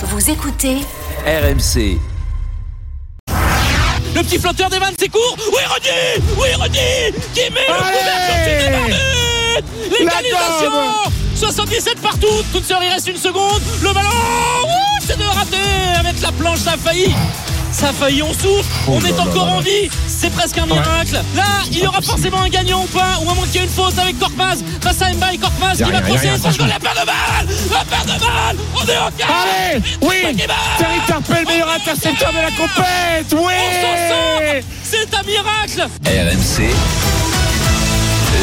Vous écoutez RMC. Le petit flotteur d'Evan, c'est court. Oui, Rudy Oui, Rudy Qui met le couvercle L'égalisation 77 partout. Toute sœur, il reste une seconde. Le ballon, ouh, c'est de rater avec la planche, ça a failli. Ça a failli, on souffle, on est encore en vie, c'est presque un miracle. Là, il y aura forcément un gagnant ou pas, ou à moins qu'il y ait une faute avec Korkmaz. Face à Mbaye, Korkmaz qui va procéder son la paire de balle, la paire de balle, on est au cas. Allez, oui, Thierry Tarpel, meilleur intercepteur de la compète, oui. On s'en sort, c'est un miracle. RMC.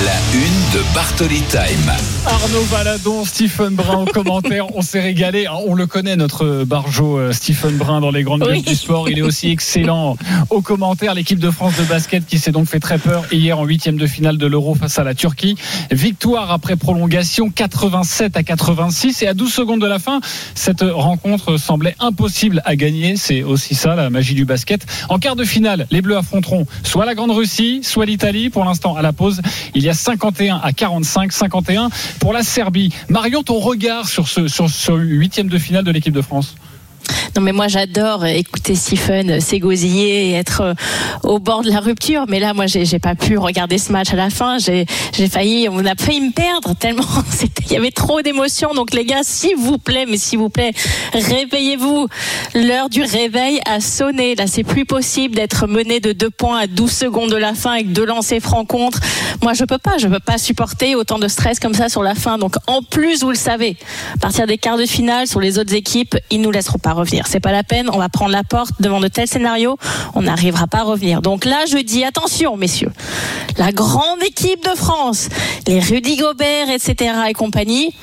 La une de Bartoli Time. Arnaud Valadon, Stephen Brun au commentaire. On s'est régalé. On le connaît, notre barjo euh, Stephen Brun dans les grandes Oui. du sport. Il est aussi excellent au commentaire. L'équipe de France de basket qui s'est donc fait très peur hier en huitième de finale de l'Euro face à la Turquie. Victoire après prolongation 87 à 86 et à 12 secondes de la fin, cette rencontre semblait impossible à gagner. C'est aussi ça la magie du basket. En quart de finale, les Bleus affronteront soit la Grande Russie, soit l'Italie. Pour l'instant, à la pause, il y a 51 à 45, 51 pour la Serbie. Marion, ton regard sur ce sur ce huitième de finale de l'équipe de France? Non mais moi j'adore écouter Stephen s'égosiller et être euh, au bord de la rupture. Mais là moi j'ai pas pu regarder ce match à la fin. J'ai failli, on a failli me perdre tellement il y avait trop d'émotions. Donc les gars, s'il vous plaît, mais s'il vous plaît, réveillez-vous. L'heure du réveil a sonné. Là c'est plus possible d'être mené de deux points à 12 secondes de la fin avec deux lancers francs contre. Moi je peux pas, je peux pas supporter autant de stress comme ça sur la fin. Donc en plus vous le savez, à partir des quarts de finale sur les autres équipes, ils nous laisseront pas revenir. C'est pas la peine. On va prendre la porte devant de tels scénarios. On n'arrivera pas à revenir. Donc là, je dis attention, messieurs. La grande équipe de France, les Rudy Gobert, etc. et compagnie.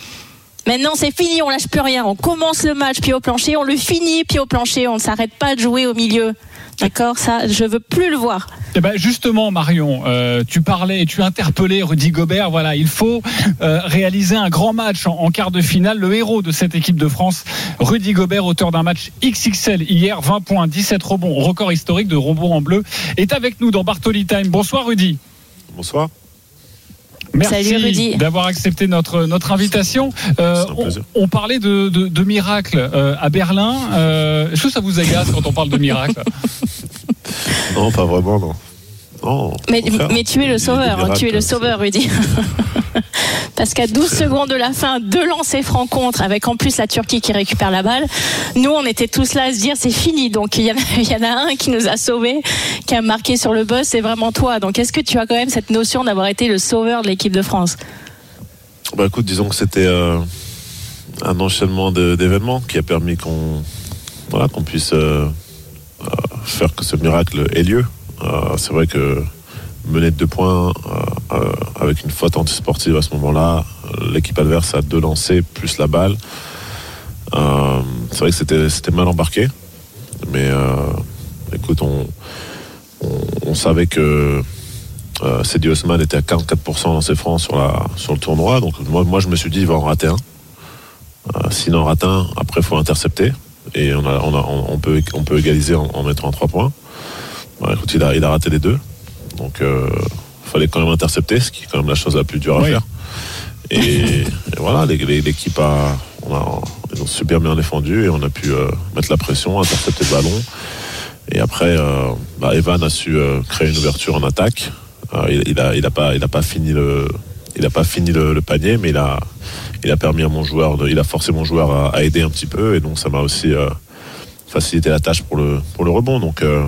Maintenant, c'est fini. On lâche plus rien. On commence le match pied au plancher. On le finit pied au plancher. On ne s'arrête pas de jouer au milieu. D'accord Ça, je veux plus le voir. Eh ben justement, Marion, euh, tu parlais, tu interpellais Rudy Gobert. Voilà, il faut euh, réaliser un grand match en, en quart de finale. Le héros de cette équipe de France, Rudy Gobert, auteur d'un match XXL hier, 20 points, 17 rebonds, record historique de rebonds en bleu, est avec nous dans Bartoli Time. Bonsoir Rudy. Bonsoir. Merci d'avoir accepté notre notre invitation. Euh, on, parlait de, de, de miracle euh, à Berlin. Euh, Est-ce que ça vous agace quand on parle de miracle Non, pas vraiment, non. Non, Mais, mais tu es le sauveur, hein, tu es le miracles, sauveur, Rudy. Parce qu'à 12 secondes de la fin, deux lancers francs contre, avec en plus la Turquie qui récupère la balle. Nous, on était tous là à se dire c'est fini. Donc il y, en a, un qui nous a sauvés, qui a marqué sur le bus, c'est vraiment toi. Donc est-ce que tu as quand même cette notion d'avoir été le sauveur de l'équipe de France? Bah écoute, disons que c'était euh, un enchaînement d'événements qui a permis qu'on puisse euh, euh, faire que ce miracle ait lieu. C'est vrai que mener de deux points euh, euh, avec une faute antisportive à ce moment-là, euh, l'équipe adverse a deux lancers plus la balle. C'est vrai que c'était mal embarqué, mais écoute, on, on, savait que Euh, Cedi Osman était à 44% dans ses francs sur, la, sur le tournoi. Donc moi, moi, je me suis dit, il va en rater un. Euh, S'il rate un, après, il faut intercepter. Et on, a, on, peut, on peut égaliser en, mettant en trois points. Bon, écoute, il a, il a raté les deux. Donc il fallait quand même intercepter, ce qui est quand même la chose la plus dure à Oui. faire. Et, et voilà, l'équipe a, on a, ils ont super bien défendu et on a pu euh, mettre la pression, intercepter le ballon. Et après, euh, bah, Evan a su euh, créer une ouverture en attaque. Euh, il, il a, il a pas, il a pas fini le, il a pas fini le, le panier, mais il a, il a permis à mon joueur, de, il a forcé mon joueur à, à aider un petit peu, et donc ça m'a aussi euh, facilité la tâche pour le, pour le rebond. Donc euh,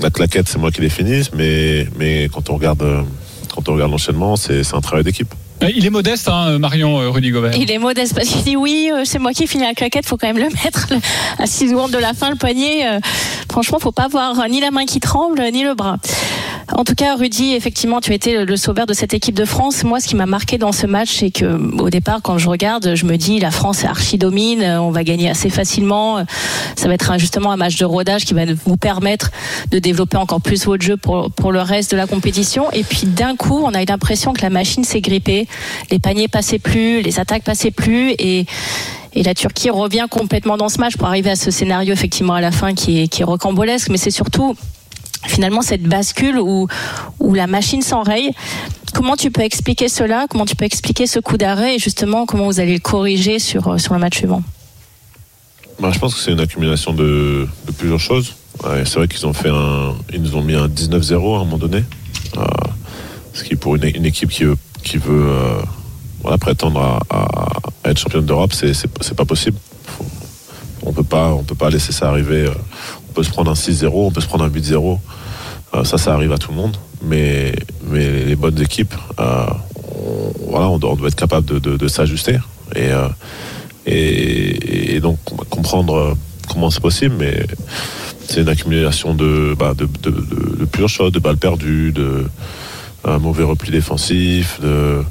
la claquette, c'est moi qui l'ai finie, mais, mais quand on regarde, euh, quand on regarde l'enchaînement, c'est, un travail d'équipe. Euh, Il est modeste, hein, Marion euh, Rudy Gobert. Il est modeste parce qu'il dit oui, euh, c'est moi qui finis la claquette, faut quand même le mettre à 6 secondes de la fin, le poignet. euh, franchement, faut pas avoir euh, ni la main qui tremble, ni le bras. En tout cas, Rudy, effectivement, tu été le- sauveur de cette équipe de France. Moi, ce qui m'a marqué dans ce match, c'est que au départ, quand je regarde, je me dis la France archi domine, on va gagner assez facilement. Ça va être justement un match de rodage qui va vous permettre de développer encore plus votre jeu pour, pour le reste de la compétition. Et puis d'un coup, on a eu l'impression que la machine s'est grippée, les paniers passaient plus, les attaques passaient plus et et la Turquie revient complètement dans ce match pour arriver à ce scénario effectivement à la fin qui est, qui est rocambolesque, mais c'est surtout finalement cette bascule où, la machine s'enraye. Comment tu peux expliquer cela? Comment tu peux expliquer ce coup d'arrêt? Et justement comment vous allez le corriger sur, sur le match suivant? Bah, je pense que c'est une accumulation de, plusieurs choses. C'est vrai qu'ils ont fait ils nous ont mis un 19-0 à un moment donné, euh, ce qui pour une, équipe qui veut, qui veut euh, prétendre à, être championne d'Europe, c'est, c'est, pas possible. On peut pas, on peut pas laisser ça arriver. Peut se prendre un 6-0, on peut se prendre un 8-0. Euh, ça, ça arrive à tout le monde. Mais, les bonnes équipes, euh, on, doit, être capable de, s'ajuster et, euh, et, donc comprendre comment c'est possible. Mais c'est une accumulation de, bah, de, de, balles perdues, de mauvais repli défensif, de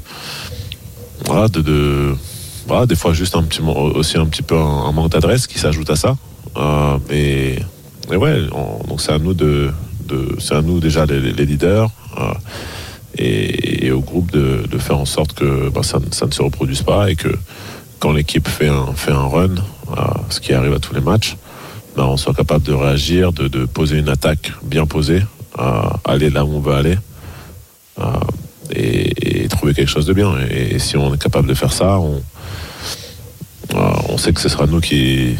des fois juste un petit aussi un petit peu un, manque d'adresse qui s'ajoute à ça. Euh, et ouais, on- donc c'est à nous de, c'est à nous déjà les, leaders euh, et, au groupe de, faire en sorte que bah, ça, ne- se reproduise pas et que quand l'équipe fait un, run, ce qui arrive à tous les matchs, bah, on soit capable de réagir, de, poser une attaque bien posée, aller là où on veut aller. euh, et, trouver quelque chose de bien. Et, si on est capable de faire ça, on, euh, on sait que ce sera nous qui,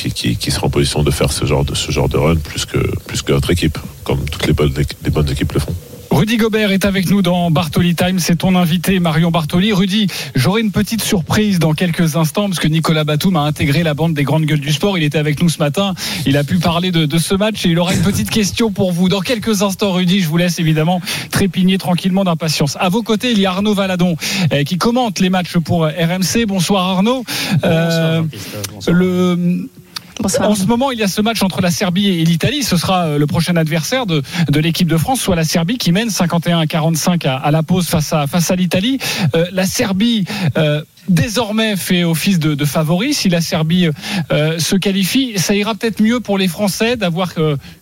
qui, qui, qui sera en position de faire ce genre de, ce genre de run plus que, plus que notre équipe, comme toutes les bonnes, équ- les bonnes équipes le font. Rudy Gobert est avec nous dans Bartoli Time. C'est ton invité, Marion Bartoli. Rudy, j'aurai une petite surprise dans quelques instants parce que Nicolas Batum a intégré la bande des grandes gueules du sport. Il était avec nous ce matin. Il a pu parler de, de ce match et il aura une petite question pour vous. Dans quelques instants, Rudy, je vous laisse évidemment trépigner tranquillement d'impatience. À vos côtés, il y a Arnaud Valadon euh, qui commente les matchs pour euh, RMC. Bonsoir Arnaud. Euh, le, En ce moment, il y a ce match entre la Serbie et l'Italie. Ce sera euh, le prochain adversaire de, de l'équipe de France, soit la Serbie qui mène 51 à 45 à, à la pause face à, face à l'Italie. Euh, la Serbie. euh, Désormais fait office de, de favori. Si la Serbie se qualifie, ça ira peut-être mieux pour les Français d'avoir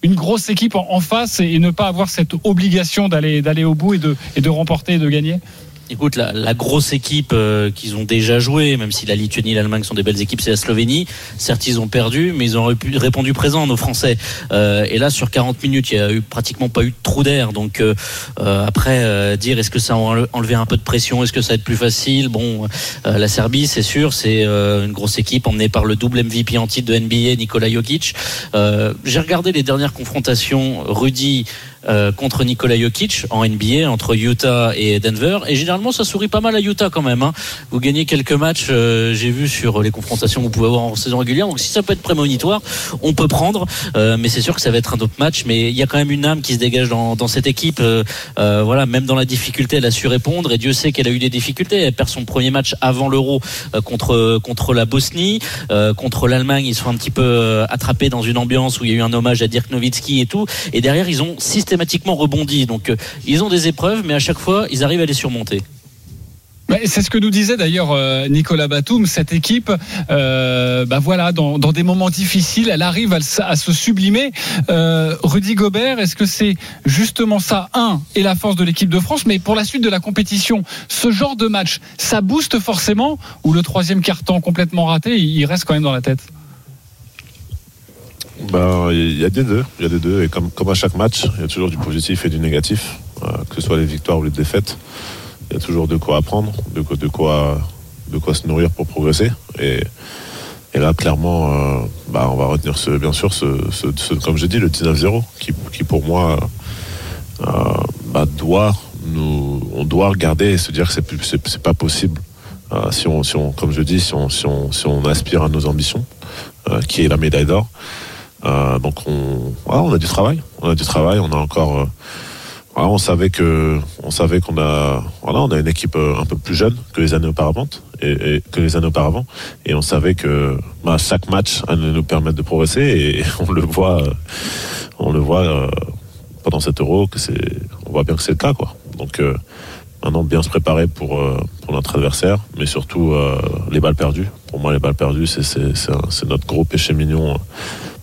une grosse équipe en, en face et, et ne pas avoir cette obligation d'aller d'aller au bout et de, et de remporter et de gagner. Écoute, la, la grosse équipe euh, qu'ils ont déjà joué, même si la Lituanie et l'Allemagne sont des belles équipes, c'est la Slovénie. Certes, ils ont perdu, mais ils ont répondu présent, nos Français. Euh, et là, sur 40 minutes, il y a eu pratiquement pas eu de trou d'air. Donc euh, euh, après, euh, dire est-ce que ça a enle- enlevé un peu de pression, est-ce que ça va être plus facile? Bon, euh, la Serbie, c'est sûr, c'est une grosse équipe emmenée par le double MVP en titre de NBA, Nikola Jokic. J'ai regardé les dernières confrontations, Rudy euh, contre Nikola Jokic en NBA entre Utah et Denver. Et généralement, ça sourit pas mal à Utah quand même. hein. Vous gagnez quelques matchs, euh, j'ai vu sur les confrontations que vous pouvez avoir en saison régulière. Donc si ça peut être prémonitoire, on peut prendre. Euh, mais c'est sûr que ça va être un autre match. Mais il y a quand même une âme qui se dégage dans, dans cette équipe. Euh, euh, voilà, même dans la difficulté, elle a su répondre. Et Dieu sait qu'elle a eu des difficultés. Elle perd son premier match avant l'Euro contre contre la Bosnie, contre l'Allemagne. Ils sont un petit peu attrapés dans une ambiance où il y a eu un hommage à Dirk Nowitzki et tout. Et derrière, ils ont systématiquement rebondi. Donc, euh, ils ont des épreuves, mais à chaque fois, ils arrivent à les surmonter. Ouais, C'est ce que nous disait d'ailleurs euh, Nicolas Batum. Cette équipe, euh, bah voilà, dans, des moments difficiles, elle arrive à, se- sublimer. Rudy Gobert, est-ce que c'est justement ça, un, et la force de l'équipe de France, mais pour la suite de la compétition, ce genre de match, ça booste forcément? Ou le troisième carton complètement raté, il reste quand même dans la tête? Ben, il y a des deux, il y a des deux, et comme, comme à chaque match, il y a toujours du positif et du négatif, euh, que ce soit les victoires ou les défaites. Il y a toujours de quoi apprendre, de quoi, de quoi, se nourrir pour progresser. Et, et là, clairement, euh, bah, on va retenir ce, bien sûr, ce, ce, ce- comme j'ai dit, le 19-0, qui, qui pour moi euh, bah, doit nous, on doit regarder et se dire que c'est pas possible. Euh, si on, si on, comme je dis, si on, si on, si on aspire à nos ambitions, qui est la médaille d'or. Euh, donc on, on a du travail, on a du travail, on a encore, euh, on savait que, on savait qu'on a, voilà, on a une équipe euh, un peu plus jeune que les années auparavant, et, que les années auparavant, et on savait que bah, chaque match allait nous permettre de progresser, et on le voit, on le voit pendant cet Euro que c'est, on voit bien que c'est le cas, quoi. Donc maintenant bien se préparer pour pour notre adversaire, mais surtout les balles perdues. Pour moi, les balles perdues, c'est c'est notre gros péché mignon.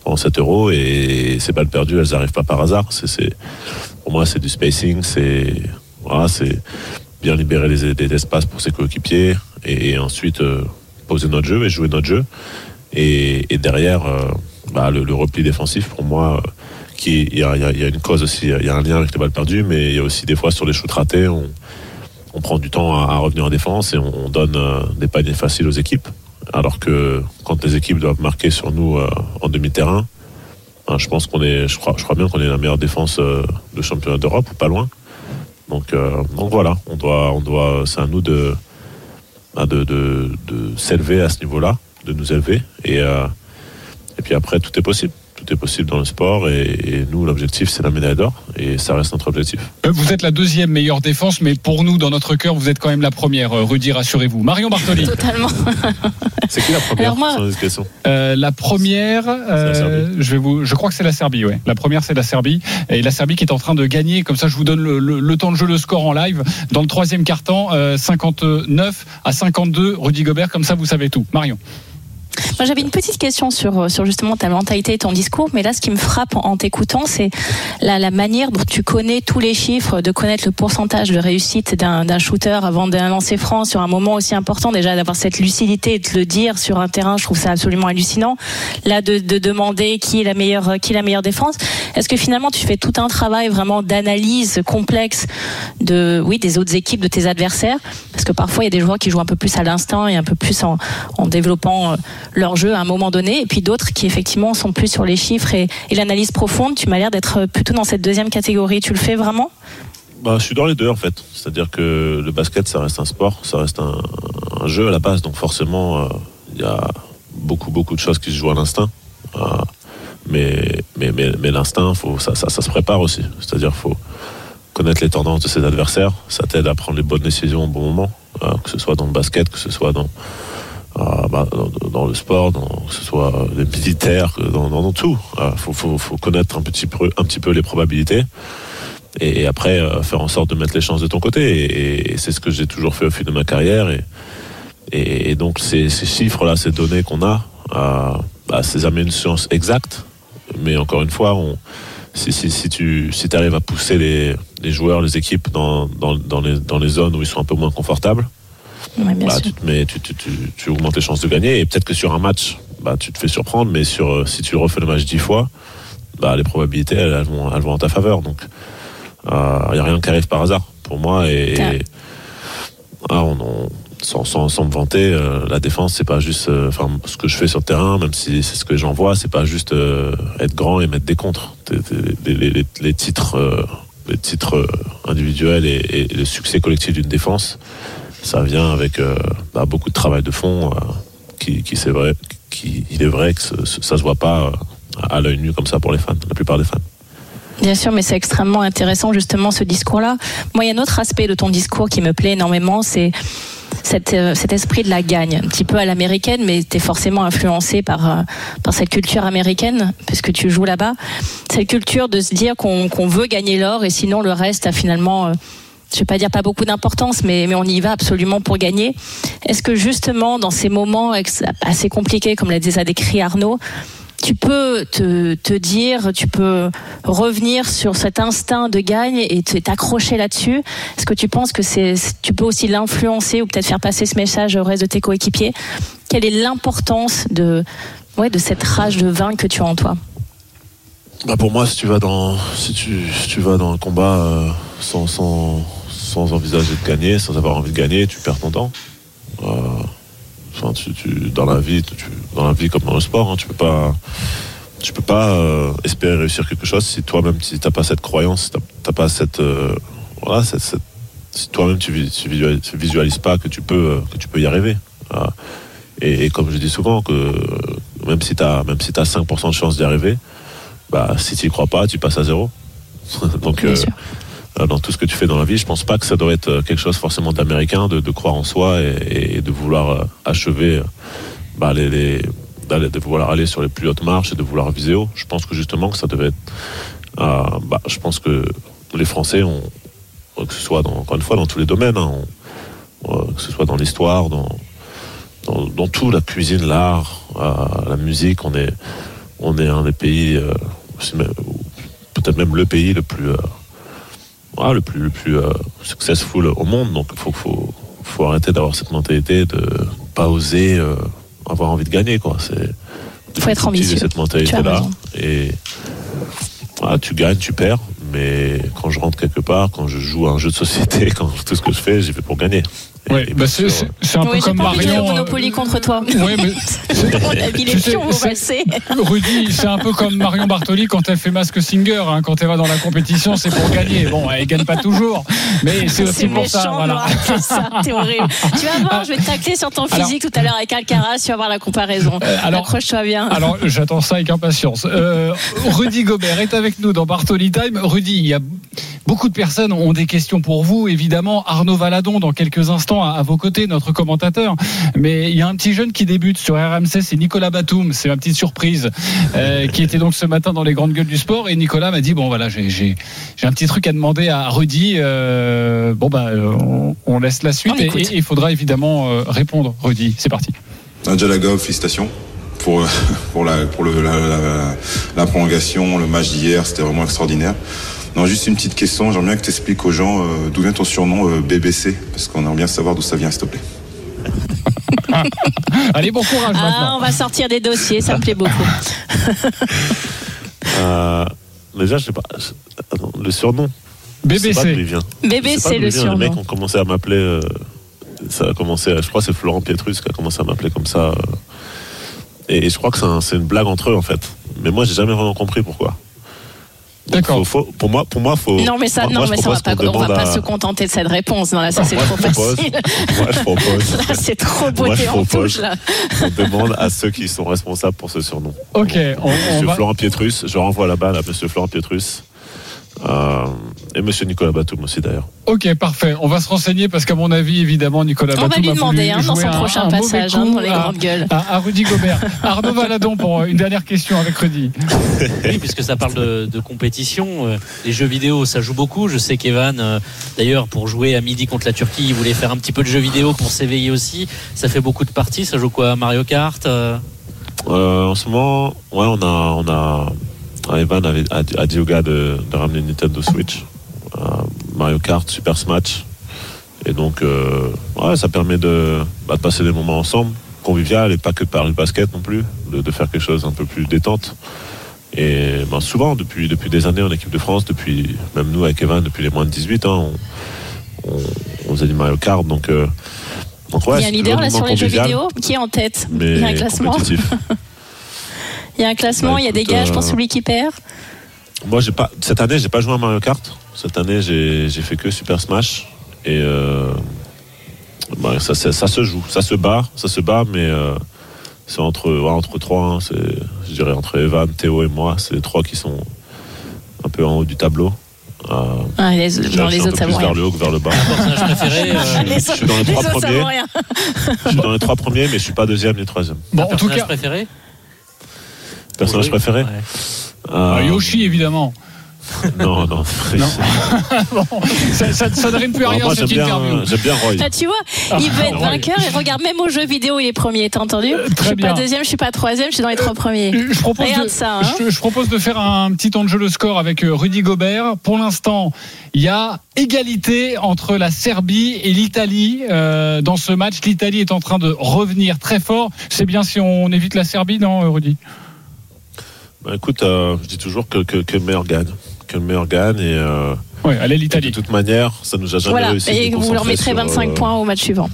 Pendant 7 euros et ces balles perdues elles arrivent pas par hasard. C'est pour moi c'est du spacing c'est bien libérer les, espaces pour ses coéquipiers et, ensuite euh, poser notre jeu et jouer notre jeu. Et, derrière euh, bah, le, repli défensif pour moi euh, qui il y a, une cause aussi il y a un lien avec les balles perdues mais il y a aussi des fois sur les shoots ratés on, prend du temps à, revenir en défense et on, on donne des paniers faciles aux équipes alors que quand les équipes doivent marquer sur nous euh, en demi-terrain, hein, je pense qu'on est, crois, bien qu'on est la meilleure défense euh, de championnat d'Europe, pas loin. Donc, euh, donc voilà, on doit, on doit, c'est à nous de, bah, s'élever à ce niveau-là, de nous élever, et, puis après tout est possible. Tout est possible dans le sport et nous l'objectif c'est la médaille d'or et ça reste notre objectif. Euh, Vous êtes la deuxième meilleure défense, mais pour nous, dans notre cœur, vous êtes quand même la première, euh, Rudy, rassurez-vous. Marion Bartoli. Totalement. C'est qui la première Alors moi- Euh, la première, euh, la je vais vous, je crois que c'est la Serbie, ouais. La première, c'est la Serbie, et la Serbie qui est en train de gagner. Comme ça, je vous donne le, le- le temps de jeu, le score en live. Dans le troisième quart-temps, euh, 59 à 52, Rudy Gobert. Comme ça, vous savez tout. Marion. Moi, j'avais une petite question sur, euh, sur justement ta mentalité et ton discours, mais là, ce qui me frappe en, en t'écoutant, c'est la, la manière dont tu connais tous les chiffres, de connaître le pourcentage de réussite d'un shooter avant d'un lancer franc sur un moment aussi important. Déjà, d'avoir cette lucidité et de le dire sur un terrain, je trouve ça absolument hallucinant. Là, de, de demander qui est la meilleure, qui est la meilleure défense. Est-ce que finalement, tu fais tout un travail vraiment d'analyse complexe de, oui, des autres équipes, de tes adversaires? Parce que parfois, il y a des joueurs qui jouent un peu plus à l'instinct et un peu plus en, en développant euh, leur jeu à un moment donné, et puis d'autres qui effectivement sont plus sur les chiffres et, l'analyse profonde. Tu m'as l'air d'être plutôt dans cette deuxième catégorie. Tu le fais vraiment? Bah, je suis dans les deux en fait. C'est-à-dire que le basket, ça reste un sport, ça reste un, jeu à la base. Donc forcément, euh, il y a beaucoup, beaucoup de choses qui se jouent à l'instinct. Euh, mais mais, mais, l'instinct, ça, ça, se prépare aussi. C'est-à-dire faut connaître les tendances de ses adversaires. Ça t'aide à prendre les bonnes décisions au bon moment, euh, que ce soit dans le basket, que ce soit dans, euh, bah, dans, le sport, que ce soit les militaires, dans, tout. Il faut, faut, connaître un petit, peu, les probabilités et, après euh, faire en sorte de mettre les chances de ton côté. Et, c'est ce que j'ai toujours fait au fil de ma carrière. Et, donc ces, chiffres-là, ces données qu'on a, euh, bah, c'est jamais une science exacte. Mais encore une fois, si, tu arrives à pousser les, joueurs, les équipes dans les zones où ils sont un peu moins confortables, Bien bah, tu, te mets, tu, tu, tu, tu augmentes les chances de gagner. Et peut-être que sur un match, bah, tu te fais surprendre, mais sur, euh, si tu refais le match dix fois, bah, les probabilités, elles, elles vont, elles vont en ta faveur. Donc, il n'y a rien qui arrive par hasard pour moi. Et, Ouais. et- ah, on, on- sans, sans, sans me vanter, euh, la défense, c'est pas juste. euh, ce que je fais sur le terrain, même si c'est ce que j'en vois, c'est pas juste euh, être grand et mettre des contres. Les, les- les- les titres, euh, les titres euh, individuels et, et le succès collectif d'une défense, ça vient avec euh, bah, beaucoup de travail de fond euh, qui, c'est vrai, qui, il est vrai que ce- ce- ça se voit pas euh, à l'œil nu comme ça pour les fans, la plupart des fans. Bien sûr, mais c'est extrêmement intéressant justement ce discours-là. Moi, il y a un autre aspect de ton discours qui me plaît énormément, c'est cet, esprit de la gagne, un petit peu à l'américaine, mais tu es forcément influencé par, cette culture américaine, puisque tu joues là-bas. Cette culture de se dire qu'on veut gagner l'or et sinon le reste a finalement... je vais pas dire pas beaucoup d'importance, mais, mais on y va absolument pour gagner. Est-ce que justement, dans ces moments assez compliqués, comme l'a déjà décrit Arnaud, tu peux te, te dire, tu peux revenir sur cet instinct de gagne et t'accrocher là-dessus? Est-ce que tu penses que tu peux aussi l'influencer ou peut-être faire passer ce message au reste de tes coéquipiers? Quelle est l'importance de, ouais, de cette rage de vaincre que tu as en toi? Bah pour moi, si tu vas dans, si tu, tu vas dans un combat euh, sans, sans, sans envisager de gagner, sans avoir envie de gagner, tu perds ton temps. Euh, enfin, tu, tu, dans la vie, tu, dans la vie comme dans le sport, hein, tu peux pas, tu peux pas euh, espérer réussir quelque chose si toi-même, si t'as pas cette croyance, si t'as pas cette, euh, voilà, cette, cette- si toi-même tu, tu visualises, tu pas que tu peux, que tu peux y arriver. Et, et comme je dis souvent, que même si t'as, même si t'as 5% de chance d'y arriver, bah, si tu y crois pas, tu passes à zéro. Donc, Bien sûr. euh, dans tout ce que tu fais dans la vie, je pense pas que ça doit être euh, quelque chose forcément d'américain, de, croire en soi et, de vouloir euh, achever, euh, bah, de vouloir aller sur les plus hautes marches et de vouloir viser haut. Je pense que justement que ça devait être, euh, bah, je pense que les Français que ce soit encore une fois dans tous les domaines, hein, euh, que ce soit dans l'histoire, dans, dans, tout, la cuisine, l'art, euh, la musique, on est, on est un des pays, euh, peut-être même le pays le plus, euh, voilà, le plus, le plus euh, successful au monde. Donc il faut, faut, faut arrêter d'avoir cette mentalité de pas oser euh, avoir envie de gagner. Quoi. C'est, Faut être ambitieux. cette mentalité-là. Et voilà, tu gagnes, tu perds. Mais quand je rentre quelque part, quand je joue à un jeu de société, quand tout ce que je fais, j'y fais pour gagner. Ouais, bah c'est sûr, c'est- c'est un Oui, peu comme pas envie de Marion. euh, Monopoly contre toi. Ouais, mais On a mis les Tu sais, pions. Rudy, c'est un peu comme Marion Bartoli quand elle fait masque singer. hein. Quand elle va dans la compétition, c'est pour gagner. Bon, elle gagne pas toujours, mais c'est aussi C'est pour ça. méchant Voilà. ça, t'es horrible. Tu vas voir, je vais te tacler sur ton Alors- physique tout à l'heure avec Alcaraz, tu vas voir la comparaison. Euh, alors- Accroche-toi bien. Alors, j'attends ça avec impatience. Euh, Rudy Gobert est avec nous dans Bartoli Time. Rudy, il y a beaucoup de personnes ont des questions pour vous. Évidemment, Arnaud Valadon, dans quelques instants, à, à vos côtés, notre commentateur. Mais il y a un petit jeune qui débute sur RMC, c'est Nicolas Batum. C'est ma petite surprise, euh, qui était donc ce matin dans les grandes gueules du sport. Et Nicolas m'a dit bon voilà, j'ai un petit truc à demander à Rudy. Euh, bon bah, on, on laisse la suite On et il faudra évidemment euh, répondre. Rudy, c'est parti. Nadja Lagov, félicitations pour, pour, la, pour le, la, la- la prolongation, le match d'hier, c'était vraiment extraordinaire. Non, juste une petite question, j'aimerais bien que tu expliques aux gens euh, d'où vient ton surnom euh, BBC, parce qu'on aimerait bien savoir d'où ça vient, s'il te plaît. Allez, bon courage Ah, maintenant. on va sortir des dossiers, ça me plaît beaucoup. Euh, déjà, je sais pas. je- attends, le surnom. Je sais pas d'où il BBC. vient. Bébé, Je sais pas c'est d'où le vient. Les mecs surnom. ont commencé à m'appeler. euh, ça a commencé. à- je crois que c'est Florent Pietrus qui a commencé à m'appeler comme ça. euh, et, et je crois que c'est un- c'est une blague entre eux en fait. Mais moi, j'ai jamais vraiment compris pourquoi. D'accord. faut- faut- pour moi, pour moi, faut. Non mais ça, moi, non moi, mais ça va pas, qu'on on va demande pas à- se contenter de cette réponse. Non là, ça c'est Moi, trop je propose- facile. Moi, je propose. Là, c'est trop Moi, beauté je en propose. touche là. On demande à ceux qui sont responsables pour ce surnom. Ok, on, on Monsieur va. Florent Pietrus, je renvoie la balle à Monsieur Florent Pietrus. Euh, et Monsieur Nicolas Batum aussi d'ailleurs. Ok, parfait. On va se renseigner parce qu'à mon avis, évidemment, Nicolas On va Batum lui a demander hein, dans son un- prochain un passage coup hein, dans les à- grandes gueules. À, à Rudy Gobert. Arnaud Valadon pour euh, une dernière question avec Rudy. Oui, puisque ça parle de, de compétition, euh, les jeux vidéo, ça joue beaucoup. Je sais qu'Evan, d'ailleurs, pour jouer à midi contre la Turquie, il voulait faire un petit peu de jeux vidéo pour s'éveiller aussi. Ça fait beaucoup de parties. Ça joue quoi Mario Kart euh, en ce moment, ouais, on a, on a, Evan avait, a, a dit au gars de, de ramener une Nintendo Switch, Euh, Mario Kart, Super Smash, et donc, euh, ouais, ça permet de, bah, de passer des moments ensemble, convivial et pas que par le basket non plus, de, de faire quelque chose un peu plus détente. Et ben, souvent, depuis, depuis des années en équipe de France, depuis même nous avec Evan, depuis les moins de 18 ans, on, on, on faisait du Mario Kart, donc. euh, donc ouais, Il y a un leader là sur les jeux vidéo qui est en tête. Il y a un classement. Il y a un classement, Bah, il y a des je pense, euh, celui qui perd. Moi, j'ai pas cette année, j'ai pas joué à Mario Kart. Cette année, j'ai j'ai fait que Super Smash et euh, bah, ça, ça, ça se joue, ça se bat, ça se bat, mais euh, c'est entre ouais, entre trois. hein, c'est je dirais entre Evan, Théo et moi, c'est les trois qui sont un peu en haut du tableau. Euh, Ah, les, dans les autres, peu ça plus vers le haut que vers le bas. Personnage préféré euh, Les je suis dans les trois premiers. vaut rien. Je suis dans les trois premiers, mais je suis pas deuxième ni troisième. Bon, en tout cas, préféré Personnage Oui. préféré Ouais. euh, Euh, Yoshi, évidemment. Non, non. Non. Bon, ça, ça, ça ne rime plus à rien cette interview. bien, j'aime bien Roy. Là, tu vois, il veut être Ah, vainqueur et regarde même aux jeux vidéo, il est premier, t'as entendu Je très suis bien. pas deuxième, je suis pas troisième, je suis dans les trois premiers. Je propose, Regarde de, ça, hein. je, je propose de faire un petit temps de jeu de score avec euh, Rudy Gobert. Pour l'instant, il y a égalité entre la Serbie et l'Italie euh, dans ce match. L'Italie est en train de revenir très fort. C'est bien si on évite la Serbie, non, euh, Rudy? Bah, écoute, euh, je dis toujours que, que, que le meilleur gagne. Que le meilleur gagne et, euh, allez et de l'Italie. toute manière, ça nous a jamais Voilà, réussi. et vous leur mettrez sur, 25 euh, points au match suivant.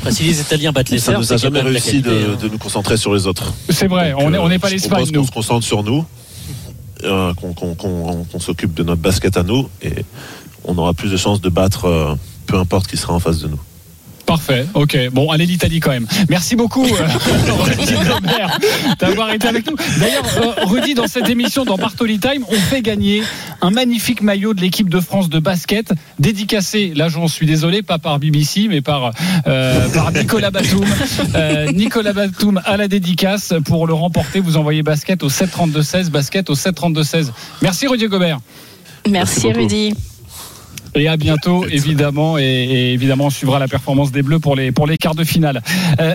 Après, si les Italiens battent les Ça Serbes, nous a jamais réussi de, qualité, hein. de nous concentrer sur les autres. C'est vrai, Donc, on n'est on pas je l'Espagne, nous. se concentre sur nous, euh, qu'on s'occupe de notre basket à nous et on aura plus de chances de battre euh, peu importe qui sera en face de nous. Parfait, ok. Bon, allez l'Italie quand même. Merci beaucoup, euh, Rudy Gobert, d'avoir été avec nous. D'ailleurs, euh, Rudy, dans cette émission, dans Bartoli Time, on fait gagner un magnifique maillot de l'équipe de France de basket, dédicacé, là j'en suis désolé, pas par BBC, mais par, euh, par Nicolas Batum. Euh, Nicolas Batum à la dédicace. Pour le remporter, vous envoyez basket au 732-16, basket au 732-16. Merci Rudy Gobert. Merci. Rudy. Et à bientôt, évidemment. Et, évidemment, on suivra la performance des Bleus pour les, quarts de finale. Euh.